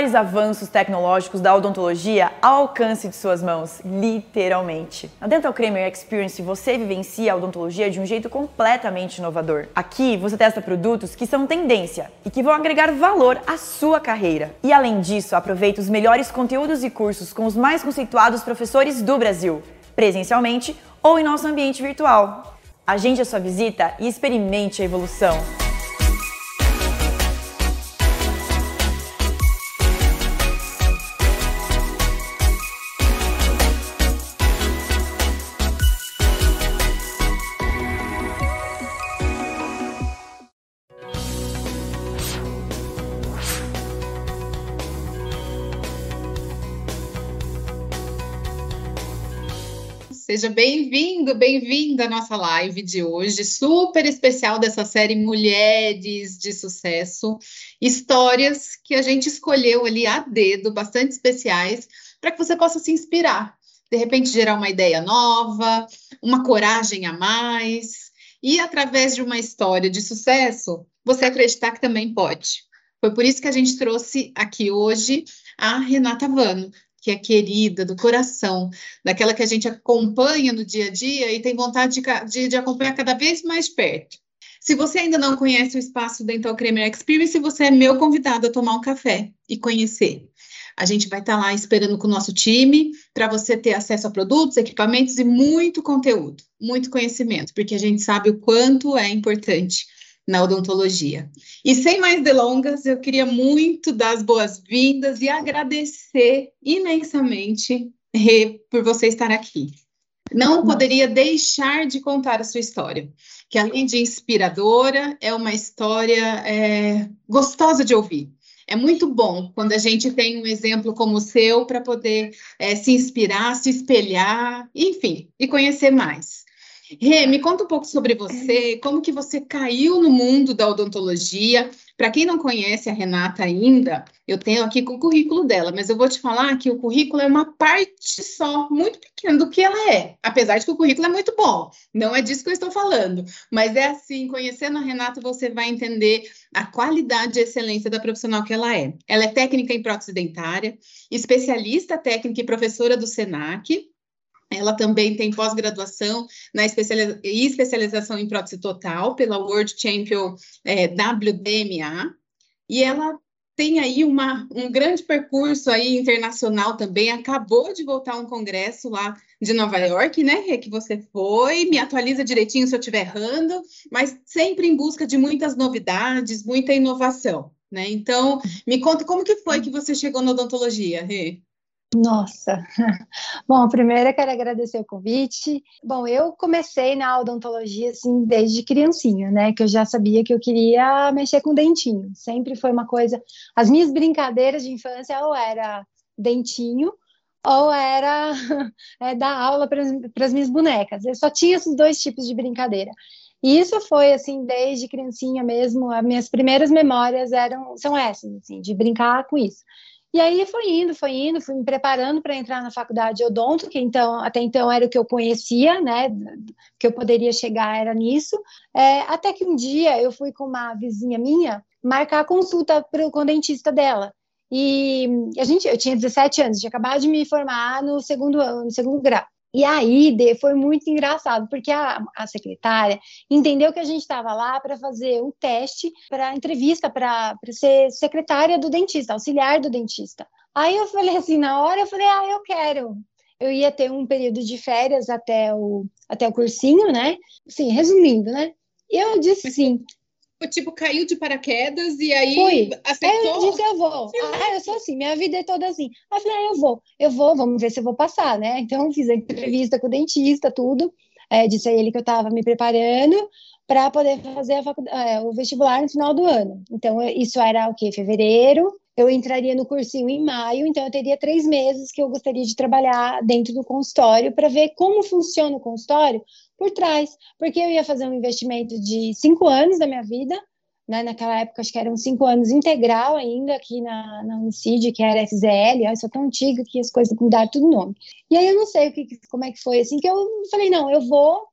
maiores avanços tecnológicos da odontologia ao alcance de suas mãos, literalmente. Na Dental Creamer Experience você vivencia a odontologia de um jeito completamente inovador. Aqui você testa produtos que são tendência e que vão agregar valor à sua carreira. E além disso, aproveita os melhores conteúdos e cursos com os mais conceituados professores do Brasil, presencialmente ou em nosso ambiente virtual. Agende a sua visita e experimente a evolução. Seja bem-vindo, bem-vinda à nossa live de hoje, super especial dessa série Mulheres de Sucesso, histórias que a gente escolheu ali a dedo, bastante especiais, para que você possa se inspirar, de repente gerar uma ideia nova, uma coragem a mais, e através de uma história de sucesso, você acreditar que também pode. Foi por isso que a gente trouxe aqui hoje a Renata Vano que é querida, do coração, daquela que a gente acompanha no dia a dia e tem vontade de, de, de acompanhar cada vez mais perto. Se você ainda não conhece o espaço Dental Creamer Experience, você é meu convidado a tomar um café e conhecer. A gente vai estar lá esperando com o nosso time para você ter acesso a produtos, equipamentos e muito conteúdo, muito conhecimento, porque a gente sabe o quanto é importante na odontologia. E sem mais delongas, eu queria muito dar as boas-vindas e agradecer imensamente, Rê, por você estar aqui. Não poderia deixar de contar a sua história, que além de inspiradora, é uma história é, gostosa de ouvir. É muito bom quando a gente tem um exemplo como o seu para poder é, se inspirar, se espelhar, enfim, e conhecer mais. Rê, me conta um pouco sobre você, como que você caiu no mundo da odontologia. Para quem não conhece a Renata ainda, eu tenho aqui com o currículo dela, mas eu vou te falar que o currículo é uma parte só, muito pequena do que ela é. Apesar de que o currículo é muito bom, não é disso que eu estou falando. Mas é assim, conhecendo a Renata, você vai entender a qualidade e excelência da profissional que ela é. Ela é técnica em prótese dentária, especialista técnica e professora do SENAC, ela também tem pós-graduação na especializa especialização em prótese total pela World Champion é, WDMA. E ela tem aí uma, um grande percurso aí internacional também. Acabou de voltar um congresso lá de Nova York, né? Que você foi. Me atualiza direitinho se eu estiver errando, mas sempre em busca de muitas novidades, muita inovação. Né? Então, me conta como que foi que você chegou na odontologia, Rê? Nossa! Bom, primeiro eu quero agradecer o convite. Bom, eu comecei na odontologia assim desde criancinha, né? Que eu já sabia que eu queria mexer com dentinho. Sempre foi uma coisa. As minhas brincadeiras de infância ou era dentinho ou era é, dar aula para as minhas bonecas. Eu só tinha esses dois tipos de brincadeira. E isso foi assim desde criancinha mesmo. As minhas primeiras memórias eram são essas, assim, de brincar com isso. E aí foi indo, foi indo, fui me preparando para entrar na faculdade odonto, que então até então era o que eu conhecia, né? Que eu poderia chegar era nisso. É, até que um dia eu fui com uma vizinha minha marcar consulta pro, com o dentista dela. E a gente, eu tinha 17 anos, tinha acabado de me formar no segundo ano, no segundo grau. E aí foi muito engraçado, porque a, a secretária entendeu que a gente estava lá para fazer um teste para entrevista para ser secretária do dentista, auxiliar do dentista. Aí eu falei assim, na hora eu falei, ah, eu quero. Eu ia ter um período de férias até o, até o cursinho, né? Assim, resumindo, né? E eu disse sim tipo, caiu de paraquedas e aí Fui. aceitou? Eu disse, eu vou. Ah, eu sou assim, minha vida é toda assim. Aí eu falei, ah, eu vou, eu vou, vamos ver se eu vou passar, né? Então, fiz a entrevista com o dentista, tudo. É, disse a ele que eu estava me preparando para poder fazer é, o vestibular no final do ano. Então, isso era o quê? Fevereiro. Eu entraria no cursinho em maio, então eu teria três meses que eu gostaria de trabalhar dentro do consultório para ver como funciona o consultório por trás, porque eu ia fazer um investimento de cinco anos da minha vida, né, naquela época acho que eram cinco anos integral ainda aqui na, na Unicid, que era FZL, eu sou tão antiga que as coisas mudaram tudo nome. E aí eu não sei o que, como é que foi, assim, que eu falei, não, eu vou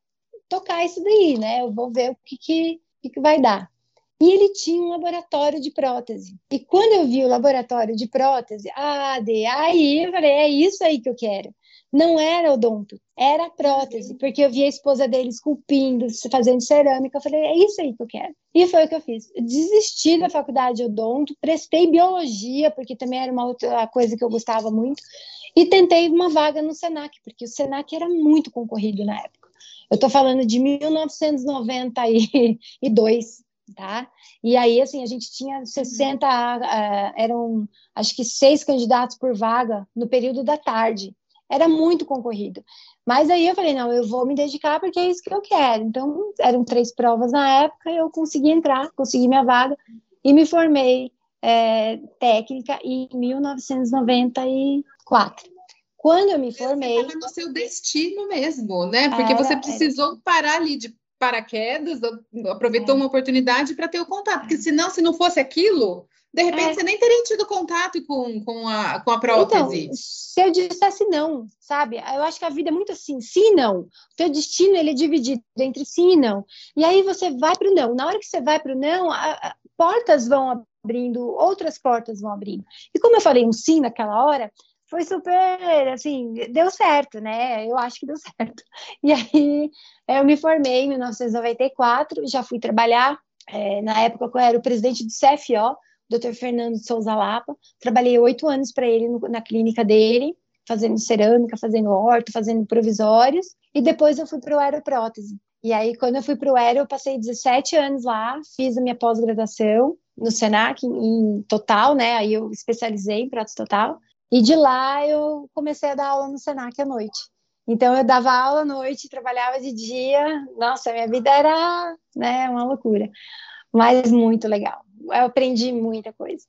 tocar isso daí, né, eu vou ver o que, que, que vai dar. E ele tinha um laboratório de prótese. E quando eu vi o laboratório de prótese, ah, de aí eu falei, é isso aí que eu quero. Não era odonto, era prótese, porque eu vi a esposa dele esculpindo, fazendo cerâmica. Eu falei, é isso aí que eu quero. E foi o que eu fiz. Desisti da faculdade de odonto, prestei biologia, porque também era uma outra coisa que eu gostava muito, e tentei uma vaga no SENAC, porque o SENAC era muito concorrido na época. Eu estou falando de 1992, tá? E aí, assim, a gente tinha 60, uh, eh, eram acho que seis candidatos por vaga no período da tarde era muito concorrido. Mas aí eu falei, não, eu vou me dedicar porque é isso que eu quero. Então, eram três provas na época, eu consegui entrar, consegui minha vaga e me formei é, técnica em 1994. Quando eu me formei. Você no seu destino mesmo, né? Porque era, você precisou era. parar ali de paraquedas, aproveitou é. uma oportunidade para ter o contato, porque senão, se não fosse aquilo, de repente, é. você nem teria tido contato com, com, a, com a prótese. Então, se eu dissesse não, sabe? Eu acho que a vida é muito assim, sim e não. O teu destino, ele é dividido entre sim e não. E aí você vai para o não. Na hora que você vai para o não, a, a, portas vão abrindo, outras portas vão abrindo. E como eu falei um sim naquela hora, foi super, assim, deu certo, né? Eu acho que deu certo. E aí eu me formei em 1994, já fui trabalhar. É, na época eu era o presidente do CFO, Dr. Fernando Souza Lapa. Trabalhei oito anos para ele no, na clínica dele, fazendo cerâmica, fazendo orto, fazendo provisórios. E depois eu fui para o aeroprótese. E aí, quando eu fui para o aero, eu passei 17 anos lá, fiz a minha pós-graduação no Senac em, em total, né? Aí eu especializei em prótese total. E de lá eu comecei a dar aula no Senac à noite. Então eu dava aula à noite, trabalhava de dia. Nossa, minha vida era, né, uma loucura. Mas muito legal eu aprendi muita coisa.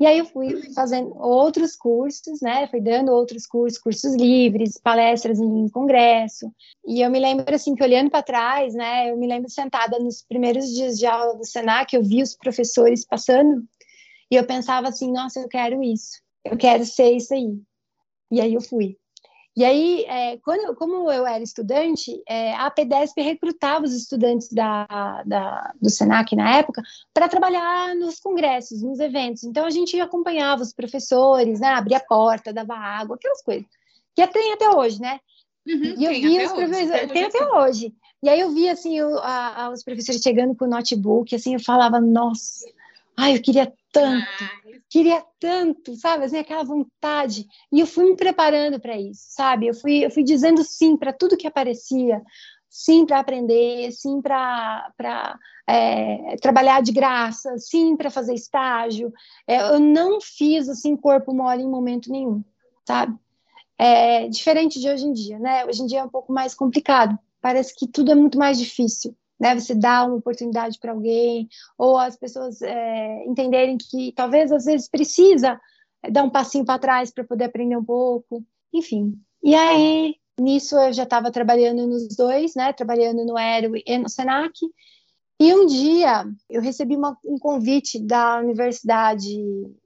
E aí eu fui fazendo outros cursos, né? Fui dando outros cursos, cursos livres, palestras em congresso. E eu me lembro assim que olhando para trás, né? Eu me lembro sentada nos primeiros dias de aula do Senac, eu vi os professores passando e eu pensava assim, nossa, eu quero isso. Eu quero ser isso aí. E aí eu fui. E aí, é, quando, como eu era estudante, é, a PDESP recrutava os estudantes da, da, do SENAC na época para trabalhar nos congressos, nos eventos. Então, a gente acompanhava os professores, né, abria a porta, dava água, aquelas coisas. Que tem até hoje, né? Uhum, e eu via os professores, tem até hoje. E aí eu via, assim, a, os professores chegando com o notebook, assim, eu falava, nossa, ai, eu queria tanto. Ah, queria tanto, sabe, assim, aquela vontade. E eu fui me preparando para isso, sabe? Eu fui, eu fui dizendo sim para tudo que aparecia, sim para aprender, sim para é, trabalhar de graça, sim para fazer estágio. É, eu não fiz assim corpo mole em momento nenhum, sabe? É diferente de hoje em dia, né? Hoje em dia é um pouco mais complicado. Parece que tudo é muito mais difícil né? Você dá uma oportunidade para alguém, ou as pessoas é, entenderem que talvez às vezes precisa dar um passinho para trás para poder aprender um pouco, enfim. E aí, nisso eu já estava trabalhando nos dois, né? Trabalhando no Aero e no Senac. E um dia eu recebi uma, um convite da Universidade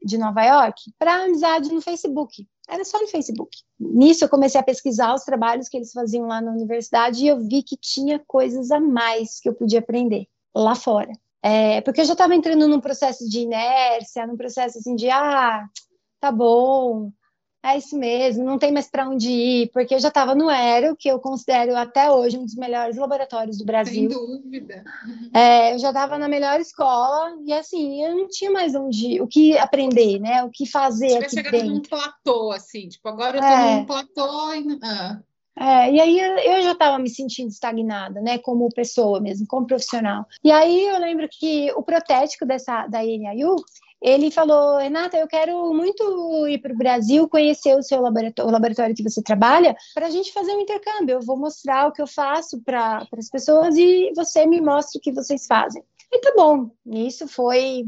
de Nova York para amizade no Facebook. Era só no Facebook. Nisso eu comecei a pesquisar os trabalhos que eles faziam lá na universidade e eu vi que tinha coisas a mais que eu podia aprender lá fora. É, porque eu já estava entrando num processo de inércia, num processo assim de ah, tá bom, é isso mesmo, não tem mais para onde ir, porque eu já estava no Aero, que eu considero até hoje um dos melhores laboratórios do Brasil. Sem dúvida. É, eu já estava na melhor escola e assim, eu não tinha mais onde, o que aprender, né? O que fazer aqui chegado dentro. num platô, assim, tipo, agora eu estou é. num platô e... Ah. É, e aí eu já estava me sentindo estagnada, né, como pessoa mesmo, como profissional. E aí eu lembro que o protético dessa da NIU, ele falou, Renata, eu quero muito ir para o Brasil, conhecer o seu laboratório, o laboratório que você trabalha, para a gente fazer um intercâmbio. Eu vou mostrar o que eu faço para as pessoas e você me mostra o que vocês fazem. E tá bom. Isso foi,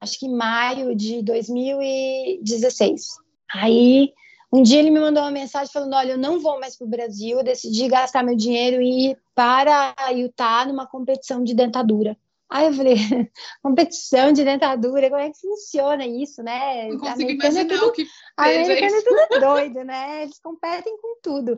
acho que maio de 2016. Aí, um dia ele me mandou uma mensagem falando: Olha, eu não vou mais para o Brasil, eu decidi gastar meu dinheiro e ir para Utah numa competição de dentadura. Aí eu falei, competição de dentadura, como é que funciona isso, né? Não consigo imaginar é tudo, o que americano é tudo doido, né? Eles competem com tudo.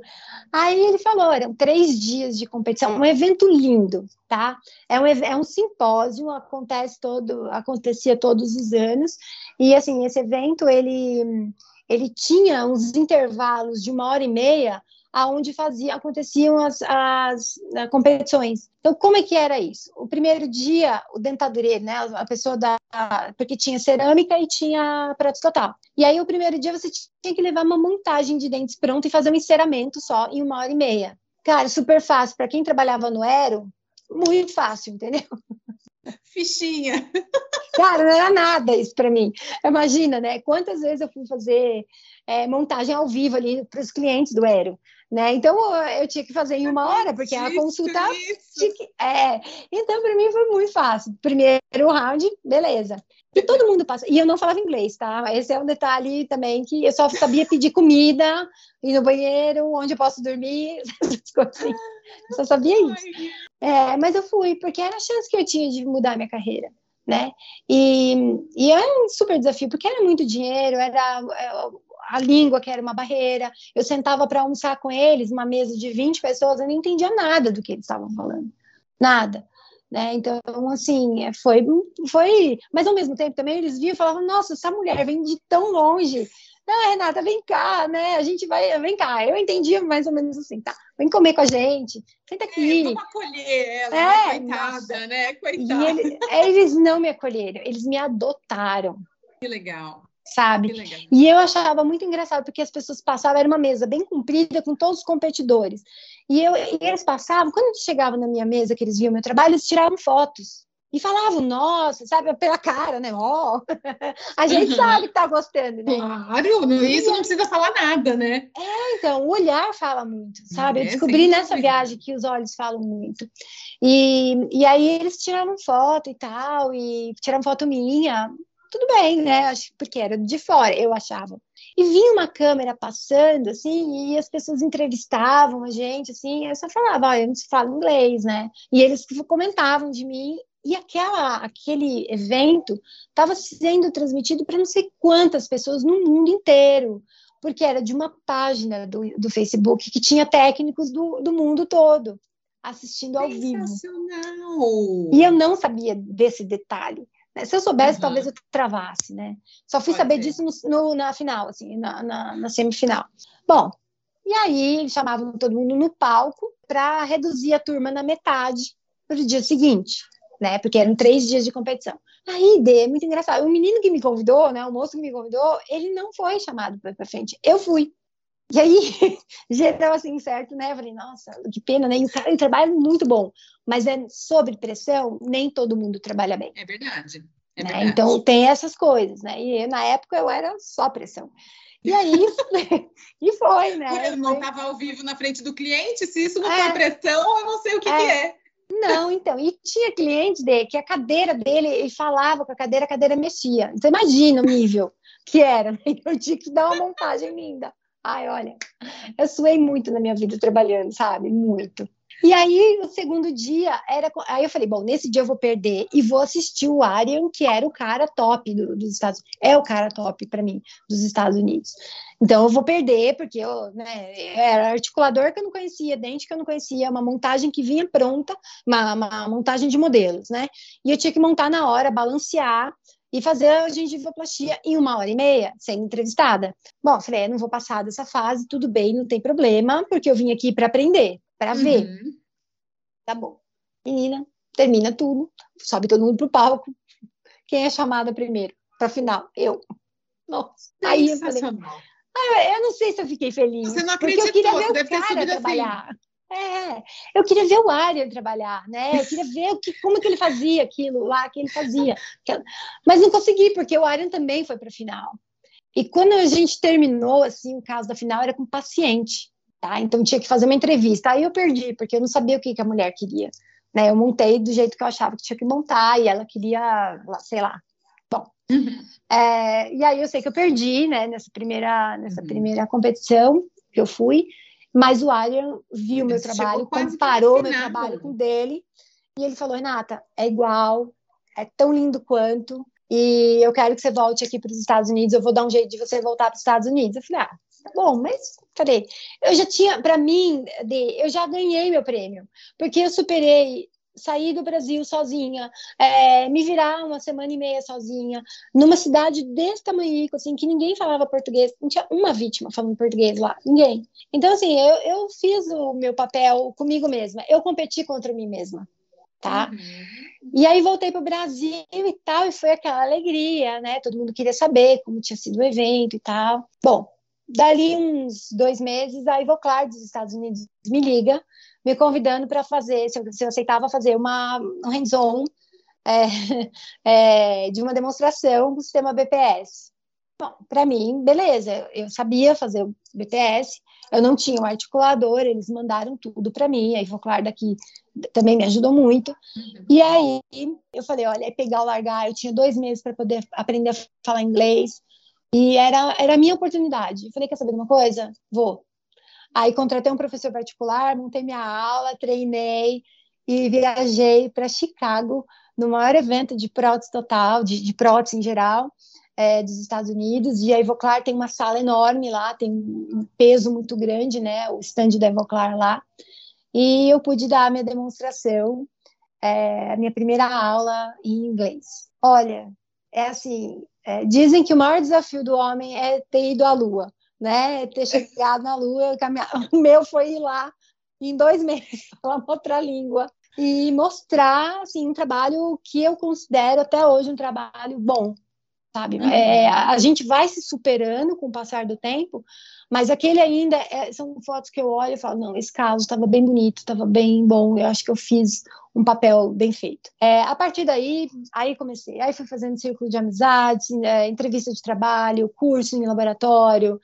Aí ele falou, eram três dias de competição, um evento lindo, tá? É um, é um simpósio, acontece todo, acontecia todos os anos, e assim, esse evento, ele, ele tinha uns intervalos de uma hora e meia, aonde fazia, aconteciam as, as, as, competições. Então, como é que era isso? O primeiro dia, o dentadureiro, né, a pessoa da... porque tinha cerâmica e tinha prato total. E aí, o primeiro dia, você tinha que levar uma montagem de dentes pronta e fazer um enceramento só em uma hora e meia. Cara, super fácil. Para quem trabalhava no Aero, muito fácil, entendeu? Fichinha. Cara, não era nada isso para mim. Imagina, né? Quantas vezes eu fui fazer é, montagem ao vivo ali para os clientes do Aero. Né? Então eu tinha que fazer em uma hora, porque a consulta. Que, é, então, para mim foi muito fácil. Primeiro round, beleza. E todo mundo passa. E eu não falava inglês, tá? Esse é um detalhe também que eu só sabia pedir comida, ir no banheiro, onde eu posso dormir, essas coisas assim. Eu só sabia isso. É, mas eu fui, porque era a chance que eu tinha de mudar minha carreira. Né? E, e era um super desafio, porque era muito dinheiro, era é, a língua, que era uma barreira. Eu sentava para almoçar com eles, uma mesa de 20 pessoas, eu não entendia nada do que eles estavam falando. Nada. Né? Então, assim, foi, foi. Mas ao mesmo tempo também eles viam e falavam: Nossa, essa mulher vem de tão longe. Não, Renata, vem cá, né? A gente vai, vem cá. Eu entendia mais ou menos assim, tá? Vem comer com a gente, senta aqui. É, vamos acolher ela, é, coitada, nossa. né? Coitada. Ele, eles não me acolheram, eles me adotaram. Que legal sabe? E eu achava muito engraçado, porque as pessoas passavam, era uma mesa bem comprida, com todos os competidores. E, eu, e eles passavam, quando eles chegavam na minha mesa, que eles viam meu trabalho, eles tiravam fotos. E falavam, nossa, sabe, pela cara, né? Ó, oh. a gente uhum. sabe que tá gostando, né? Claro, isso não precisa falar nada, né? É, então, o olhar fala muito, sabe? É, eu descobri nessa viagem que os olhos falam muito. E, e aí eles tiraram foto e tal, e tiraram foto minha, tudo bem, né? Acho porque era de fora, eu achava. E vinha uma câmera passando, assim, e as pessoas entrevistavam a gente, assim, eu só falava, olha, não se fala inglês, né? E eles comentavam de mim, e aquela, aquele evento estava sendo transmitido para não sei quantas pessoas no mundo inteiro, porque era de uma página do, do Facebook que tinha técnicos do, do mundo todo assistindo ao vivo. E eu não sabia desse detalhe. Né? Se eu soubesse, uhum. talvez eu travasse, né? Só fui Pode saber ser. disso no, no, na final, assim, na, na, na, semifinal. Bom, e aí chamavam todo mundo no palco para reduzir a turma na metade para o dia seguinte, né? Porque eram três dias de competição. Aí, Dê, é muito engraçado. O menino que me convidou, né? O moço que me convidou, ele não foi chamado para frente. Eu fui. E aí, geral assim, certo, né? Eu falei, nossa, que pena, né? E o trabalha muito bom, mas é sobre pressão, nem todo mundo trabalha bem. É verdade. É né? verdade. Então tem essas coisas, né? E na época eu era só pressão. E aí, e foi, né? Eu não estava ao vivo na frente do cliente, se isso não é, for pressão, eu não sei o que é. Que é. Não, então, e tinha cliente dele que a cadeira dele, ele falava com a cadeira, a cadeira mexia. Então, imagina o nível que era, né? Eu tinha que dar uma montagem linda. Ai, olha, eu suei muito na minha vida trabalhando, sabe? Muito. E aí, o segundo dia era. Aí eu falei, bom, nesse dia eu vou perder e vou assistir o Arian, que era o cara top do, dos Estados Unidos. É o cara top para mim, dos Estados Unidos. Então eu vou perder, porque eu, né, era articulador que eu não conhecia, dente que eu não conhecia, uma montagem que vinha pronta, uma, uma montagem de modelos, né? E eu tinha que montar na hora, balancear e fazer a gengivoplastia em uma hora e meia, sendo entrevistada. Bom, falei, é, não vou passar dessa fase, tudo bem, não tem problema, porque eu vim aqui para aprender, para uhum. ver. Tá bom. Menina, termina tudo, sobe todo mundo pro palco. Quem é chamada primeiro? Para final? Eu. Nossa. Aí eu falei, ah, eu não sei se eu fiquei feliz. Você não acreditou, porque eu queria ver o cara assim. trabalhar. Assim. É, eu queria ver o Ariel trabalhar, né? Eu queria ver o que, como que ele fazia aquilo lá que ele fazia. Mas não consegui, porque o Ariel também foi para a final. E quando a gente terminou, assim, o caso da final era com paciente, tá? Então tinha que fazer uma entrevista. Aí eu perdi, porque eu não sabia o que, que a mulher queria. Né? Eu montei do jeito que eu achava que tinha que montar, e ela queria, sei lá. Bom, uhum. é, e aí eu sei que eu perdi, né, nessa primeira, nessa uhum. primeira competição que eu fui, mas o Arian viu meu trabalho, comparou meu trabalho com o dele E ele falou: Renata, é igual, é tão lindo quanto, e eu quero que você volte aqui para os Estados Unidos, eu vou dar um jeito de você voltar para os Estados Unidos. Eu falei: ah, tá bom, mas falei, eu já tinha, para mim, eu já ganhei meu prêmio, porque eu superei sair do Brasil sozinha, é, me virar uma semana e meia sozinha, numa cidade desse tamanho, assim, que ninguém falava português, não tinha uma vítima falando português lá, ninguém. Então, assim, eu, eu fiz o meu papel comigo mesma, eu competi contra mim mesma, tá? Uhum. E aí voltei para o Brasil e tal, e foi aquela alegria, né? Todo mundo queria saber como tinha sido o evento e tal. Bom, dali uns dois meses, a Ivoclar dos Estados Unidos me liga me convidando para fazer, se eu, se eu, aceitava fazer uma, um hands-on é, é, de uma demonstração do sistema BPS. Bom, para mim, beleza, eu sabia fazer o BPS, eu não tinha um articulador, eles mandaram tudo para mim, a Ivoclar daqui também me ajudou muito. E aí eu falei, olha, é pegar o largar, eu tinha dois meses para poder aprender a falar inglês, e era, era a minha oportunidade. Eu falei, quer saber de uma coisa? Vou. Aí contratei um professor particular, montei minha aula, treinei e viajei para Chicago, no maior evento de prótese total, de, de prótese em geral, é, dos Estados Unidos. E a Evoclar tem uma sala enorme lá, tem um peso muito grande, né? O stand da Evoclar lá. E eu pude dar a minha demonstração, é, a minha primeira aula em inglês. Olha, é assim, é, dizem que o maior desafio do homem é ter ido à Lua né? Ter chegado na Lua, o meu foi ir lá em dois meses, falar outra língua e mostrar assim um trabalho que eu considero até hoje um trabalho bom, sabe? Uhum. É, a gente vai se superando com o passar do tempo, mas aquele ainda é, são fotos que eu olho e falo, não, esse caso estava bem bonito, estava bem bom, eu acho que eu fiz um papel bem feito. É, a partir daí, aí comecei, aí fui fazendo círculo de amizades, é, entrevista de trabalho, curso em laboratório,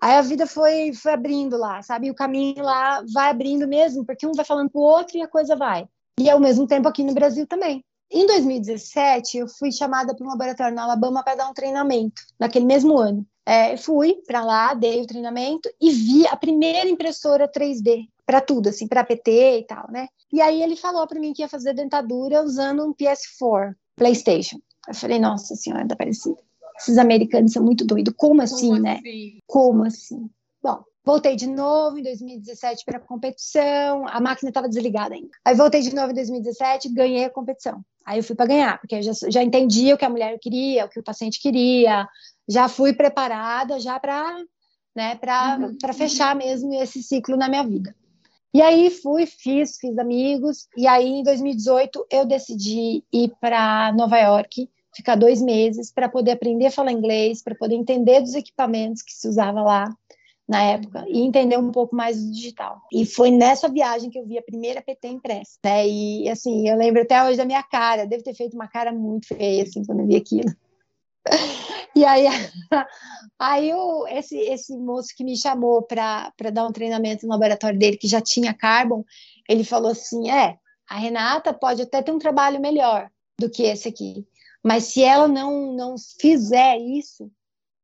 Aí a vida foi, foi abrindo lá, sabe? O caminho lá vai abrindo mesmo, porque um vai falando pro outro e a coisa vai. E ao mesmo tempo aqui no Brasil também. Em 2017, eu fui chamada para um laboratório na Alabama para dar um treinamento, naquele mesmo ano. É, fui para lá, dei o treinamento e vi a primeira impressora 3D para tudo, assim, para PT e tal, né? E aí ele falou para mim que ia fazer dentadura usando um PS4, PlayStation. Eu falei, nossa senhora, tá parecido. Esses americanos são muito doidos. Como assim, Como né? Assim? Como assim? Bom, voltei de novo em 2017 para a competição. A máquina estava desligada ainda. Aí voltei de novo em 2017, ganhei a competição. Aí eu fui para ganhar, porque eu já, já entendi o que a mulher queria, o que o paciente queria. Já fui preparada já para né, para uhum. fechar mesmo esse ciclo na minha vida. E aí fui, fiz, fiz amigos, e aí em 2018 eu decidi ir para Nova York ficar dois meses para poder aprender a falar inglês, para poder entender dos equipamentos que se usava lá na época e entender um pouco mais do digital. E foi nessa viagem que eu vi a primeira PT impressa, né? E assim, eu lembro até hoje da minha cara, devo ter feito uma cara muito feia assim quando eu vi aquilo. E aí, aí o, esse, esse moço que me chamou para dar um treinamento no laboratório dele, que já tinha Carbon, ele falou assim: é, a Renata pode até ter um trabalho melhor do que esse aqui, mas se ela não, não fizer isso,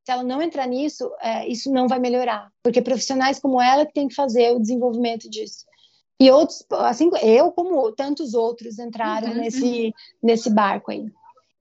se ela não entrar nisso, é, isso não vai melhorar. Porque profissionais como ela que tem que fazer o desenvolvimento disso. E outros, assim, eu como tantos outros entraram uhum. nesse, nesse barco aí.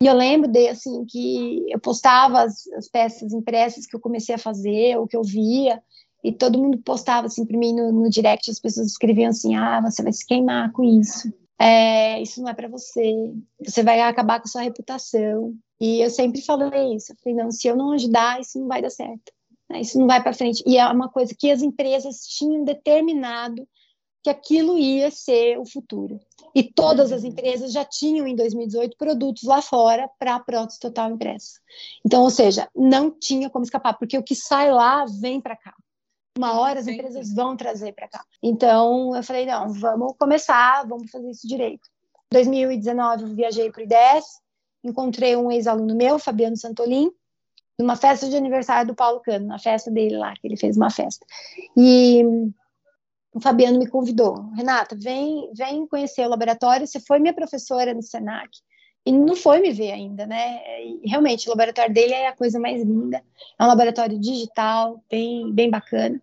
E eu lembro de, assim, que eu postava as, as, peças impressas que eu comecei a fazer, ou que eu via, e todo mundo postava, assim, para mim no, no direct, as pessoas escreviam assim, ah, você vai se queimar com isso é, isso não é para você, você vai acabar com sua reputação. E eu sempre falei isso, eu falei, não, se eu não ajudar, isso não vai dar certo, né? isso não vai para frente. E é uma coisa que as empresas tinham determinado que aquilo ia ser o futuro. E todas as empresas já tinham em 2018 produtos lá fora para a prótese total impressa. Então, ou seja, não tinha como escapar, porque o que sai lá vem para cá uma hora as empresas vão trazer para cá. Então eu falei, não, vamos começar, vamos fazer isso direito. Em 2019 eu viajei para o IDES, encontrei um ex-aluno meu, Fabiano Santolin, numa festa de aniversário do Paulo Cano, na festa dele lá, que ele fez uma festa. E o Fabiano me convidou, Renata, vem, vem conhecer o laboratório, você foi minha professora no Senac, e não foi me ver ainda, né? E, realmente, o laboratório dele é a coisa mais linda. É um laboratório digital, bem, bem bacana.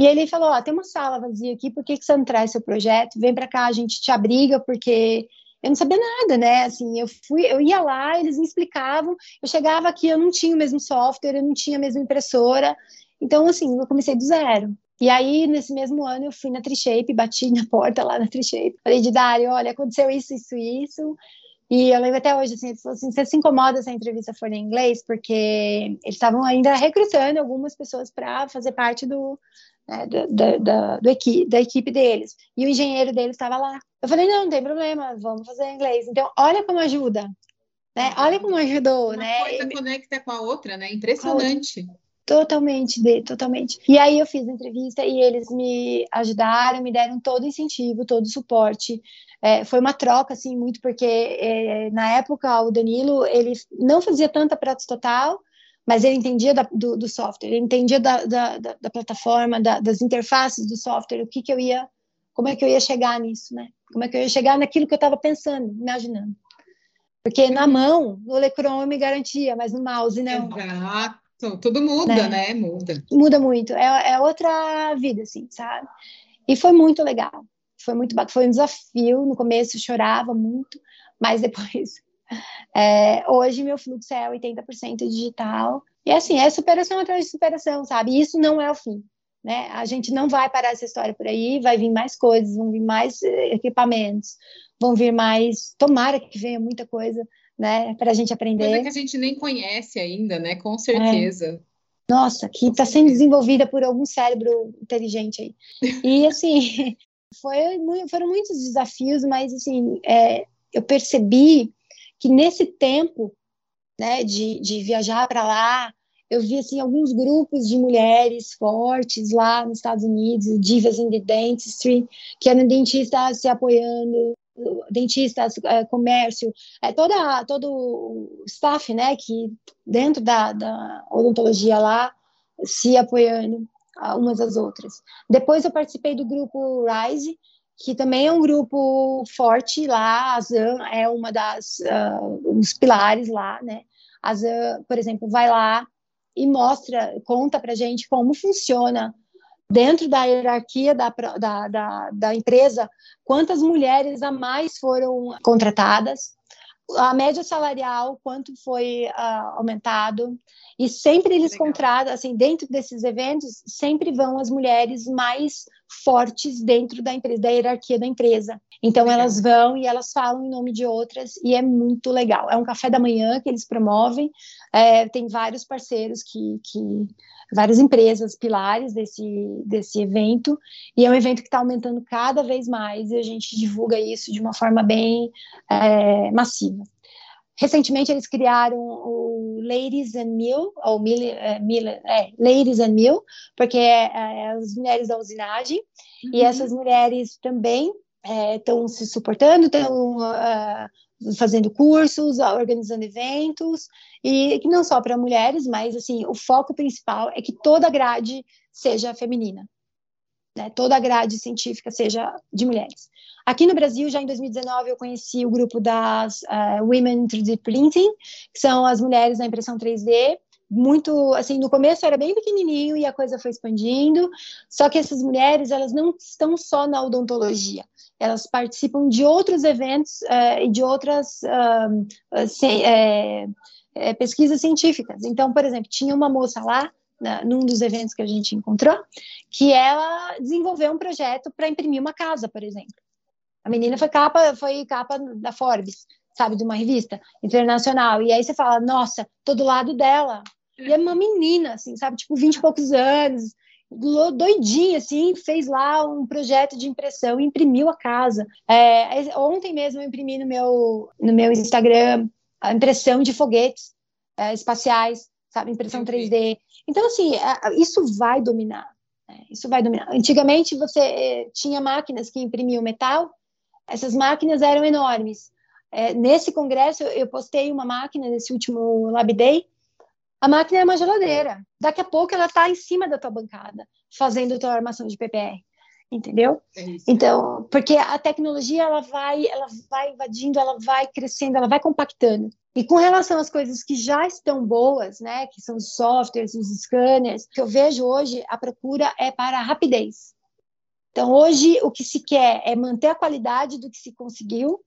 E ele falou: Ó, tem uma sala vazia aqui, por que, que você não traz seu projeto? Vem para cá, a gente te abriga, porque eu não sabia nada, né? Assim, eu fui, eu ia lá, eles me explicavam. Eu chegava aqui, eu não tinha o mesmo software, eu não tinha a mesma impressora. Então, assim, eu comecei do zero. E aí, nesse mesmo ano, eu fui na Trishape, bati na porta lá na Trishape. Falei de Dário, olha, aconteceu isso, isso, isso. E eu lembro até hoje, assim, ele falou assim, você se incomoda se a entrevista for em inglês? Porque eles estavam ainda recrutando algumas pessoas para fazer parte do, né, da, da, do equi da equipe deles. E o engenheiro deles estava lá. Eu falei, não, não tem problema, vamos fazer em inglês. Então, olha como ajuda. Né? Olha como ajudou, Uma né? coisa conecta com a outra, né? Impressionante. Totalmente, de, totalmente. E aí eu fiz a entrevista e eles me ajudaram, me deram todo o incentivo, todo o suporte. É, foi uma troca, assim, muito, porque é, na época o Danilo, ele não fazia tanta pratos total, mas ele entendia da, do, do, software, ele entendia da, da, da, plataforma, das interfaces do software, o que que eu ia, como é que eu ia chegar nisso, né? Como é que eu ia chegar naquilo que eu estava pensando, imaginando. Porque na mão, no Lecron eu me garantia, mas no mouse não. Exato. Tudo muda, né? né? Muda. Muda muito. É, é outra vida, assim, sabe? E foi muito legal. Foi muito Foi um desafio. No começo chorava muito, mas depois. É, hoje meu fluxo é 80% digital. E assim, é superação atrás de superação, sabe? E isso não é o fim. Né? A gente não vai parar essa história por aí, vai vir mais coisas, vão vir mais eh, equipamentos, vão vir mais. Tomara que venha muita coisa né, para a gente aprender. Coisa que a gente nem conhece ainda, né? Com certeza. É. Nossa, que está sendo desenvolvida por algum cérebro inteligente aí. E assim, foi, foram muitos desafios, mas assim, é, eu percebi que nesse tempo, né, de, de viajar para lá, eu vi assim alguns grupos de mulheres fortes lá nos Estados Unidos, divas in the dentistry, que eram dentistas se apoiando, dentistas, é, comércio, é, toda, todo o staff, né, que dentro da, da odontologia lá, se apoiando umas às outras. Depois eu participei do grupo Rise, que também é um grupo forte lá, a Zan é uma das, uh, uns pilares lá, né, a Zan, por exemplo, vai lá e mostra, conta pra gente como funciona dentro da hierarquia da, da, da, da empresa, quantas mulheres a mais foram contratadas, a média salarial, quanto foi uh, aumentado, e sempre eles contratam, assim, dentro desses eventos, sempre vão as mulheres mais fortes dentro da empresa, da hierarquia da empresa. Então legal. elas vão e elas falam em nome de outras, e é muito legal. É um café da manhã que eles promovem, é, tem vários parceiros que, que várias empresas pilares desse, desse evento, e é um evento que está aumentando cada vez mais, e a gente divulga isso de uma forma bem é, massiva. Recentemente eles criaram o Ladies and Mill, ou Mil, é, Mil, é, Ladies and Mill, porque é, é as mulheres da usinagem, uhum. e essas mulheres também estão é, se suportando, estão uh, ah, fazendo cursos, organizando eventos, e que não só para mulheres, mas assim, o foco principal é que toda a grade seja feminina. Né, toda a grade científica seja de mulheres. Aqui no Brasil, já em 2019, eu conheci o grupo das uh, Women 3D Printing, que são as mulheres da impressão 3D. Muito, assim, no começo era bem pequenininho e a coisa foi expandindo. Só que essas mulheres, elas não estão só na odontologia elas participam de outros eventos uh, e de outras uh, pesquisas científicas. Então, por exemplo, tinha uma moça lá, na, num dos eventos que a gente encontrou, que ela desenvolveu um projeto para imprimir uma casa, por exemplo. A menina foi capa, foi capa da Forbes, sabe, de uma revista internacional. E aí você fala, nossa, tô do lado dela. E é uma menina, assim, sabe, tipo, vinte e poucos anos, doidinha, assim, fez lá um projeto de impressão e imprimiu a casa. É, ontem mesmo eu imprimi no meu, no meu Instagram a impressão de foguetes é, espaciais, sabe, impressão 3D. Então, assim, isso vai dominar. Né? Isso vai dominar. Antigamente você é, tinha máquinas que imprimiam metal, essas máquinas eram enormes. É, nesse congresso, eu postei uma máquina nesse último Lab Day, a máquina é uma geladeira. Daqui a pouco ela está em cima da tua bancada, fazendo a tua armação de PPR. entendeu? É então, porque a tecnologia ela vai, ela vai invadindo, ela vai crescendo, ela vai compactando. E com relação às coisas que já estão boas, né, que são os softwares, os scanners, que eu vejo hoje, a procura é para rapidez. Então, hoje, o que se quer é manter a qualidade do que se conseguiu,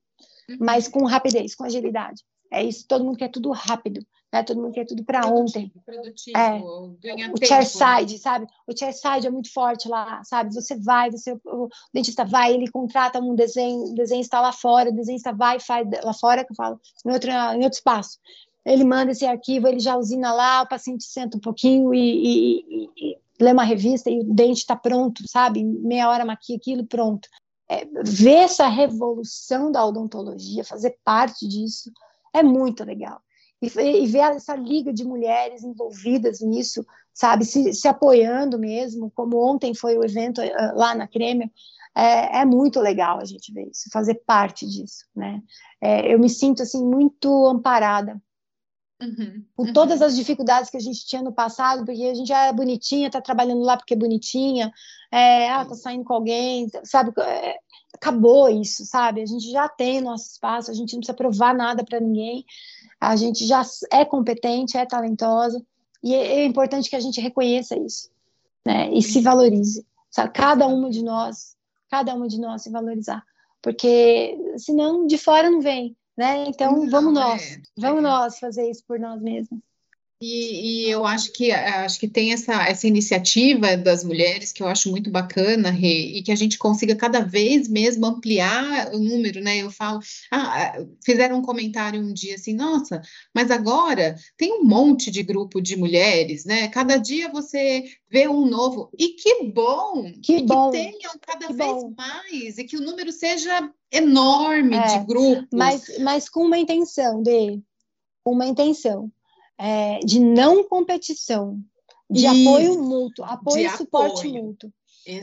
uhum. mas com rapidez, com agilidade. É isso, todo mundo quer tudo rápido, né? Todo mundo quer tudo para ontem. Produtivo, é, o tempo, chairside, né? sabe? O chairside é muito forte lá, sabe? Você vai, você, o dentista vai, ele contrata um desenho, o desenho está lá fora, o desenho está vai, faz lá fora, que eu falo, em outro, em outro espaço. Ele manda esse arquivo, ele já usina lá, o paciente senta um pouquinho e, e, e, e lê uma revista e o dente está pronto, sabe? Meia hora maquia aquilo pronto. É, ver essa revolução da odontologia, fazer parte disso, é muito legal. E, e ver essa liga de mulheres envolvidas nisso, sabe, se, se apoiando mesmo, como ontem foi o evento uh, lá na Creme, é, é, muito legal a gente ver isso, fazer parte disso, né? É, eu me sinto assim muito amparada Uhum, com uhum. todas as dificuldades que a gente tinha no passado, porque a gente já é bonitinha, tá trabalhando lá porque é bonitinha, é, ah, tá saindo com alguém, sabe? É, acabou isso, sabe? A gente já tem nosso espaço, a gente não precisa provar nada para ninguém, a gente já é competente, é talentosa, e é, é importante que a gente reconheça isso, né? E se valorize, sabe? Cada uma de nós, cada uma de nós se valorizar, porque senão de fora não vem, né? Então não, vamos nós, é, vamos é. nós fazer isso por nós mesmos. E, e, eu acho que acho que tem essa, essa iniciativa das mulheres que eu acho muito bacana, Rê, e que a gente consiga cada vez mesmo ampliar o número, né? Eu falo, ah, fizeram um comentário um dia assim, nossa, mas agora tem um monte de grupo de mulheres, né? Cada dia você vê um novo. E que bom que, bom. que tenham cada que vez bom. mais e que o número seja enorme é, de grupos. Mas, mas com uma intenção de uma intenção é, de não competição, de Isso, apoio mútuo, apoio e suporte apoio. mútuo.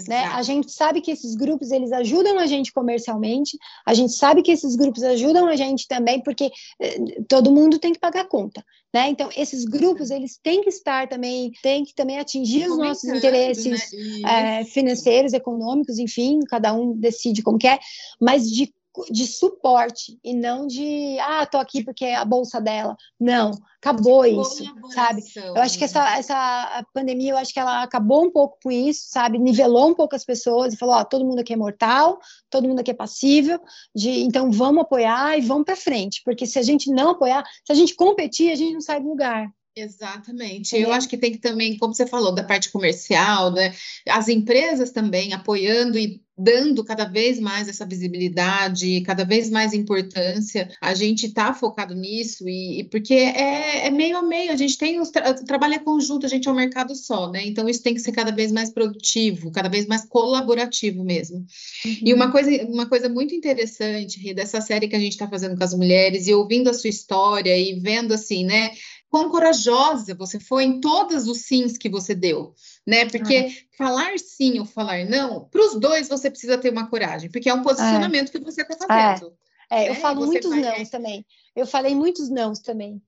Né? A gente sabe que esses grupos eles ajudam a gente comercialmente, a gente sabe que esses grupos ajudam a gente também, porque eh, todo mundo tem que pagar conta. Né? Então, esses grupos eles têm que estar também, têm que também atingir os nossos interesses né? é, financeiros, econômicos, enfim, cada um decide como quer, mas de de suporte e não de ah, tô aqui porque é a bolsa dela. Não, acabou isso, sabe? Eu acho que essa, essa pandemia, eu acho que ela acabou um pouco com isso, sabe? Nivelou um pouco as pessoas e falou, ó, todo mundo aqui é mortal, todo mundo aqui é passível, de então vamos apoiar e vamos para frente, porque se a gente não apoiar, se a gente competir, a gente não sai do lugar. Exatamente. Eu acho que tem que também, como você falou, da parte comercial, né? As empresas também apoiando e dando cada vez mais essa visibilidade, cada vez mais importância. A gente está focado nisso e, e porque é, é, meio a meio. A gente tem os tra trabalho é conjunto, a gente é um mercado só, né? Então isso tem que ser cada vez mais produtivo, cada vez mais colaborativo mesmo. Uhum. E uma coisa, uma coisa muito interessante dessa série que a gente está fazendo com as mulheres e ouvindo a sua história e vendo assim, né? Quão corajosa você foi em todos os sims que você deu, né? Porque é. falar sim ou falar não, para os dois você precisa ter uma coragem, porque é um posicionamento é. que você está fazendo. É, é eu né? falo muitos vai... nãos também. Eu falei muitos nãos também,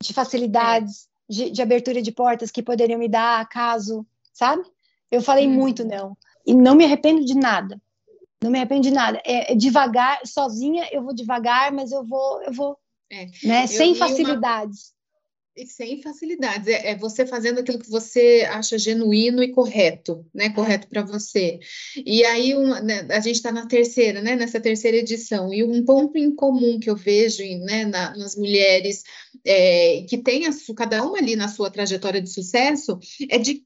de facilidades, é. de, de, abertura de portas que poderiam me dar caso, sabe? Eu falei hum. muito não. E não me arrependo de nada. Não me arrependo de nada. É, devagar, sozinha eu vou devagar, mas eu vou, eu vou, né? Eu, Sem facilidades. Uma e sem facilidades. É, é, você fazendo aquilo que você acha genuíno e correto, né? Correto para você. E aí uma, né, a gente está na terceira, né? Nessa terceira edição. E um ponto em comum que eu vejo né, na, nas mulheres é, que tem a, cada uma ali na sua trajetória de sucesso é de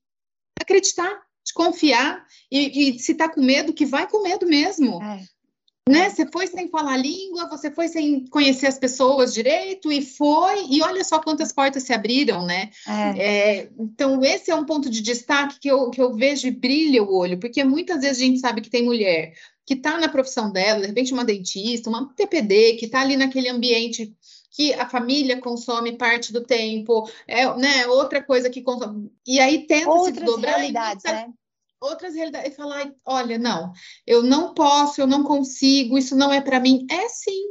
acreditar, de confiar e, e se está com medo, que vai com medo mesmo. É né? Você foi sem falar língua, você foi sem conhecer as pessoas direito e foi, e olha só quantas portas se abriram, né? É. É, então, esse é um ponto de destaque que eu, que eu vejo e brilha o olho, porque muitas vezes a gente sabe que tem mulher que está na profissão dela, de repente uma dentista, uma TPD, que está ali naquele ambiente que a família consome parte do tempo, é né, outra coisa que consome. E aí tenta Outras se desdobrar. Realidades, e, né? Outras realidades e falar, olha, não, eu não posso, eu não consigo, isso não é para mim. É sim,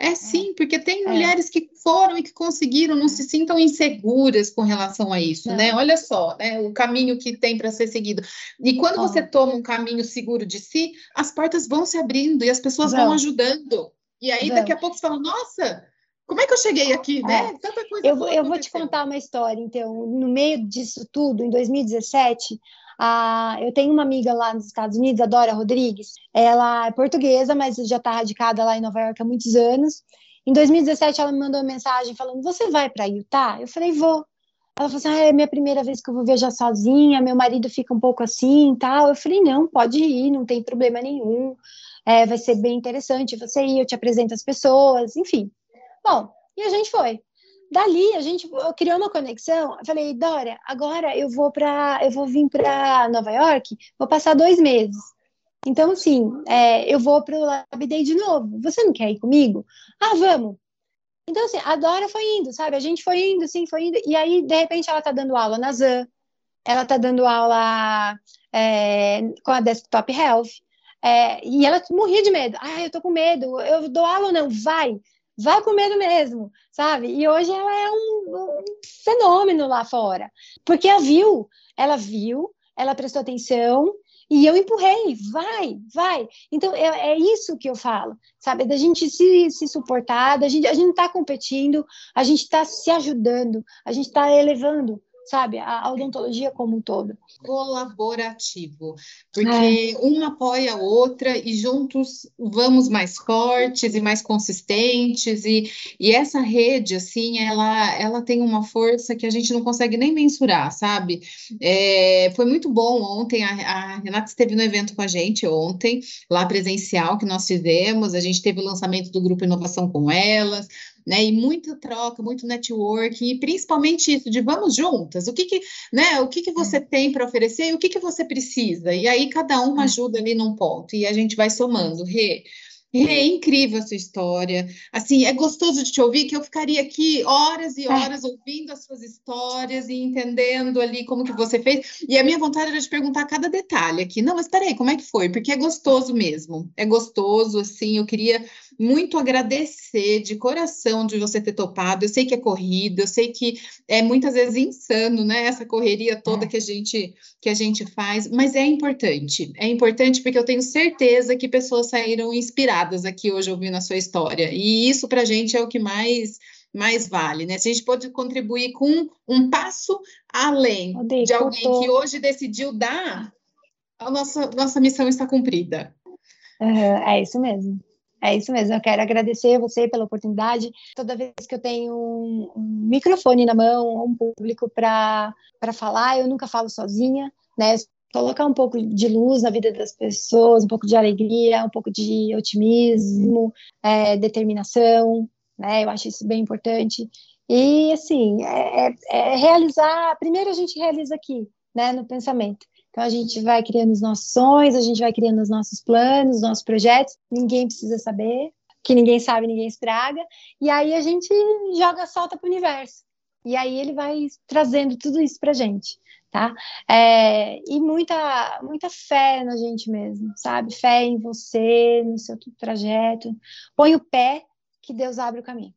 É sim, porque tem é. mulheres que foram e que conseguiram, não se sintam inseguras com relação a isso, né? Olha só, né? O caminho que tem para ser seguido. E quando você toma um caminho seguro de si, as portas vão se abrindo e as pessoas não. vão ajudando. E aí, não. daqui a pouco, você fala, nossa, como é que eu cheguei aqui, né? É. Tanta coisa. Eu, eu vou te contar uma história, então. No meio disso tudo, em 2017, ah, eu tenho uma amiga lá nos Estados Unidos, a Dora Rodrigues. Ela é portuguesa, mas já está radicada lá em Nova York há muitos anos. Em 2017, ela me mandou uma mensagem falando: Você vai para Utah? Eu falei: Vou. Ela falou assim: ah, é minha primeira vez que eu vou viajar sozinha, meu marido fica um pouco assim e tal. Eu falei: Não, pode ir, não tem problema nenhum. É, vai ser bem interessante você ir, eu te apresento as pessoas, enfim. Bom, e a gente foi. Dali a gente criou uma conexão. Eu falei, Dória, agora eu vou para, eu vou vir para Nova York, vou passar dois meses. Então, assim, é, eu vou para o Lab Day de novo. Você não quer ir comigo? Ah, vamos. Então, assim, a Dora foi indo, sabe? A gente foi indo, sim, foi indo. E aí, de repente, ela tá dando aula na ZAN, ela tá dando aula é, com a Desktop Health. É, e ela morria de medo. Ah, eu tô com medo. Eu dou aula ou não? Vai vai com medo mesmo, sabe? E hoje ela é um, um, fenômeno lá fora, porque ela viu, ela viu, ela prestou atenção e eu empurrei, vai, vai. Então é, é isso que eu falo, sabe? Da gente se, se suportar, da gente, a gente não está competindo, a gente está se ajudando, a gente está elevando sabe? A, odontologia como um todo. Colaborativo, porque é. uma apoia a outra e juntos vamos mais fortes e mais consistentes e, e essa rede, assim, ela, ela tem uma força que a gente não consegue nem mensurar, sabe? É, foi muito bom ontem, a, a Renata esteve no evento com a gente ontem, lá presencial que nós fizemos, a gente teve o lançamento do Grupo Inovação com elas, né? E muita troca, muito network, e principalmente isso de vamos juntas, o que que, né? O que que você é. tem para oferecer e o que que você precisa? E aí cada uma é. ajuda ali num ponto e a gente vai somando. Rê, é incrível a sua história. Assim, é gostoso de te ouvir, que eu ficaria aqui horas e é. horas é. ouvindo as suas histórias e entendendo ali como que você fez. E a minha vontade era de perguntar cada detalhe aqui. Não, mas peraí, como é que foi? Porque é gostoso mesmo. É gostoso, assim, eu queria muito agradecer de coração de você ter topado. Eu sei que é corrido, eu sei que é muitas vezes insano, né? Essa correria toda é. que a gente que a gente faz, mas é importante. É importante porque eu tenho certeza que pessoas saíram inspiradas aqui hoje ouvindo a sua história. E isso para a gente é o que mais mais vale, né? Se a gente pode contribuir com um passo além de alguém que hoje decidiu dar, a nossa, nossa missão está cumprida. é isso mesmo. É isso mesmo, eu quero agradecer você pela oportunidade. Toda vez que eu tenho um, microfone na mão, um público para falar, eu nunca falo sozinha, né? Colocar um pouco de luz na vida das pessoas, um pouco de alegria, um pouco de otimismo, é, determinação, né? Eu acho isso bem importante. E, assim, é, é, é realizar. Primeiro a gente realiza aqui, né, no pensamento. Então a gente vai criando os nossos sonhos, a gente vai criando os nossos planos, os nossos projetos, ninguém precisa saber, que ninguém sabe, ninguém estraga, e aí a gente joga, solta para o universo. E aí ele vai trazendo tudo isso para gente, tá? É, e muita, muita fé na gente mesmo, sabe? Fé em você, no seu trajeto. Põe o pé que Deus abre o caminho.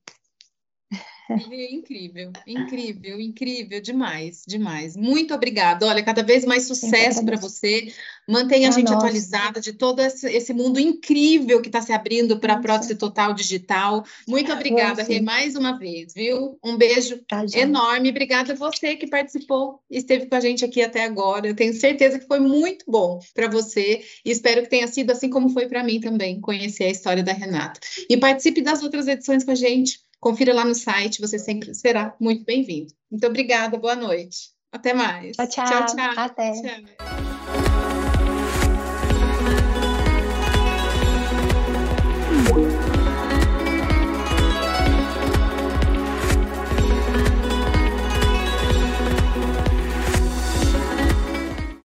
É incrível, incrível, incrível, demais, demais. Muito obrigada. Olha, cada vez mais sucesso para você. Mantenha a ah, gente nossa. atualizada de todo esse, mundo incrível que está se abrindo para a prótese total digital. Muito obrigada, Rê, mais uma vez, viu? Um beijo tá, enorme. Obrigada a você que participou e esteve com a gente aqui até agora. Eu tenho certeza que foi muito bom para você e espero que tenha sido assim como foi para mim também, conhecer a história da Renata. E participe das outras edições com a gente. Confira lá no site, você sempre será muito bem-vindo. Muito obrigada, boa noite. Até mais. Tchau, tchau. tchau, tchau. Até. Tchau.